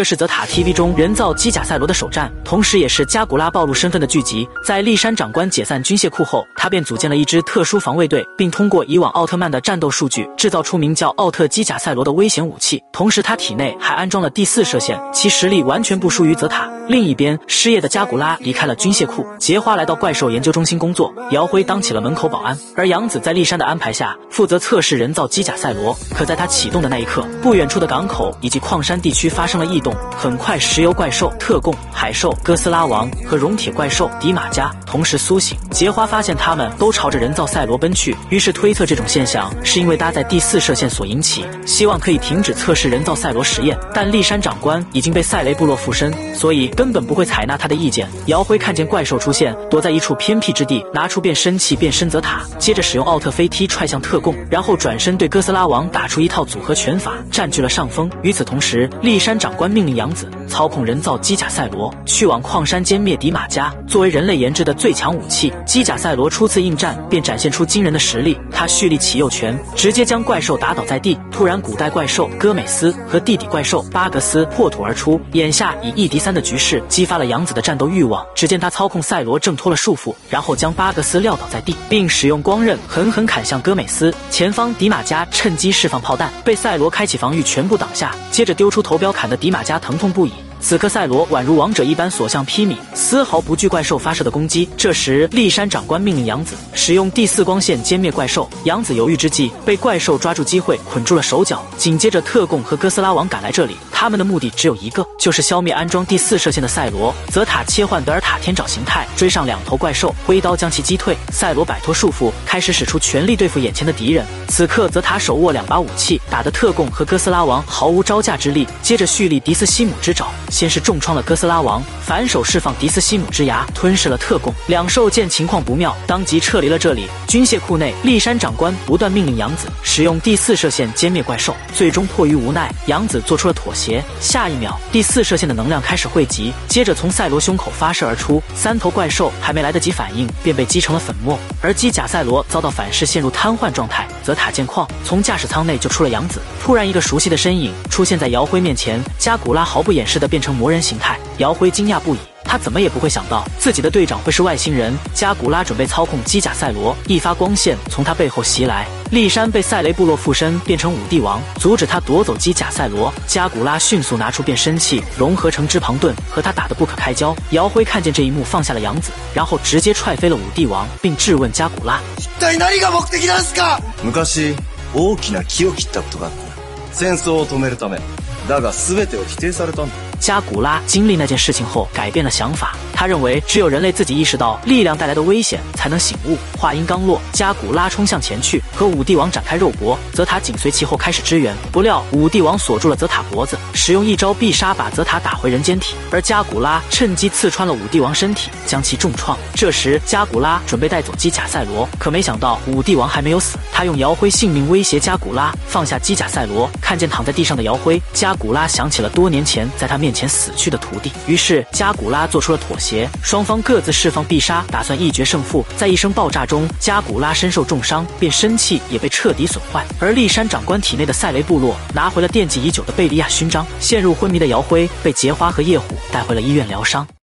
这是泽塔 TV 中人造机甲赛罗的首战，同时也是加古拉暴露身份的剧集。在立山长官解散军械库后，他便组建了一支特殊防卫队，并通过以往奥特曼的战斗数据，制造出名叫奥特机甲赛罗的危险武器。同时，他体内还安装了第四射线，其实力完全不输于泽塔。另一边，失业的加古拉离开了军械库，结花来到怪兽研究中心工作，姚辉当起了门口保安，而杨子在历山的安排下，负责测试人造机甲赛罗。可在他启动的那一刻，不远处的港口以及矿山地区发生了异动，很快，石油怪兽特供、海兽哥斯拉王和熔铁怪兽迪马加同时苏醒。杰花发现他们都朝着人造赛罗奔去，于是推测这种现象是因为搭载第四射线所引起，希望可以停止测试人造赛罗实验。但历山长官已经被赛雷部落附身，所以根本不会采纳他的意见。姚辉看见怪兽出现，躲在一处偏僻之地，拿出变身器变身泽塔，接着使用奥特飞踢踹向特供，然后转身对哥斯拉王打出一套组合拳法，占据了上风。与此同时，立山长官命令杨子操控人造机甲赛罗去往矿山歼灭迪马加。作为人类研制的最强武器，机甲赛罗初次应战便展现出惊人的实力。他蓄力起右拳，直接将怪兽打倒在地。突然，古代怪兽戈美斯和弟弟怪兽巴格斯破土而出。眼下以一敌三的局势，激发了杨子的战斗欲望。只见他操控赛罗挣脱了束缚，然后将巴格斯撂倒在地，并使用光刃狠狠砍向戈美斯。前方迪马加趁机释放炮弹，被赛罗开启防御全部挡下，接着丢出头镖砍的迪马加疼痛不已。此刻赛罗宛如王者一般所向披靡，丝毫不惧怪兽发射的攻击。这时，立山长官命令杨子使用第四光线歼灭怪兽。杨子犹豫之际，被怪兽抓住机会捆住了手脚。紧接着，特供和哥斯拉王赶来这里，他们的目的只有一个，就是消灭安装第四射线的赛罗。泽塔切换德尔塔天爪形态，追上两头怪兽，挥刀将其击退。赛罗摆脱束缚，开始使出全力对付眼前的敌人。此刻，泽塔手握两把武器，打得特贡和哥斯拉王毫无招架之力。接着蓄力迪斯西姆之爪。先是重创了哥斯拉王，反手释放迪斯西姆之牙，吞噬了特贡。两兽见情况不妙，当即撤离了这里。军械库内，立山长官不断命令杨子使用第四射线歼灭怪兽，最终迫于无奈，杨子做出了妥协。下一秒，第四射线的能量开始汇集，接着从赛罗胸口发射而出。三头怪兽还没来得及反应，便被击成了粉末。而机甲赛罗遭到反噬，陷入瘫痪状态。泽塔见况，从驾驶舱内救出了杨子。突然，一个熟悉的身影出现在姚辉面前，加古拉毫不掩饰的变成魔人形态。姚辉惊讶不已，他怎么也不会想到自己的队长会是外星人。加古拉准备操控机甲赛罗，一发光线从他背后袭来。丽山被赛雷部落附身，变成五帝王，阻止他夺走机甲赛罗。加古拉迅速拿出变身器，融合成之庞盾，和他打得不可开交。姚辉看见这一幕，放下了杨子，然后直接踹飞了五帝王，并质问加古拉：一体何が目的なんすか？昔大きな木を切ったことがあった。戦争を止めるため、 だが全てを否定されたんだ。加古拉经历那件事情后，改变了想法。 他认为，只有人类自己意识到力量带来的危险，才能醒悟。话音刚落，加古拉冲向前去，和五帝王展开肉搏。泽塔紧随其后开始支援，不料五帝王锁住了泽塔脖子，使用一招必杀把泽塔打回人间体。而加古拉趁机刺穿了五帝王身体，将其重创。这时，加古拉准备带走机甲赛罗，可没想到五帝王还没有死。他用姚辉性命威胁加古拉放下机甲赛罗。看见躺在地上的姚辉，加古拉想起了多年前在他面前死去的徒弟，于是加古拉做出了妥协。双方各自释放必杀，打算一决胜负。在一声爆炸中，加古拉身受重伤，变身器也被彻底损坏。而丽山长官体内的赛雷部落拿回了惦记已久的贝利亚勋章。陷入昏迷的姚辉被杰花和夜虎带回了医院疗伤。